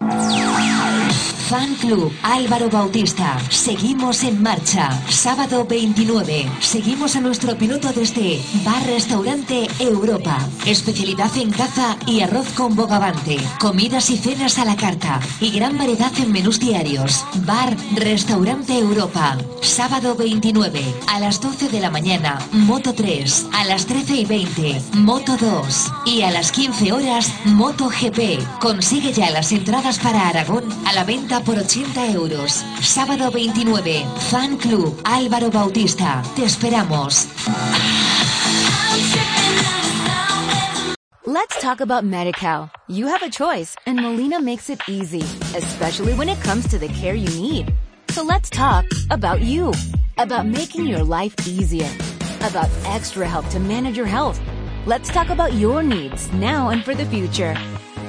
you Fan Club Álvaro Bautista. Seguimos en marcha. Sábado 29. Seguimos a nuestro piloto desde Bar Restaurante Europa. Especialidad en caza y arroz con bogavante. Comidas y cenas a la carta. Y gran variedad en menús diarios. Bar Restaurante Europa. Sábado 29. A las 12 de la mañana. Moto 3. A las 13 y 20. Moto 2. Y a las 15 horas. Moto GP. Consigue ya las entradas para Aragón a la venta por 80 euros. Sábado 29, Fan Club Álvaro Bautista. Te esperamos. Let's talk about MediCal. You have a choice and Molina makes it easy, especially when it comes to the care you need. So let's talk about you, about making your life easier, about extra help to manage your health. Let's talk about your needs now and for the future.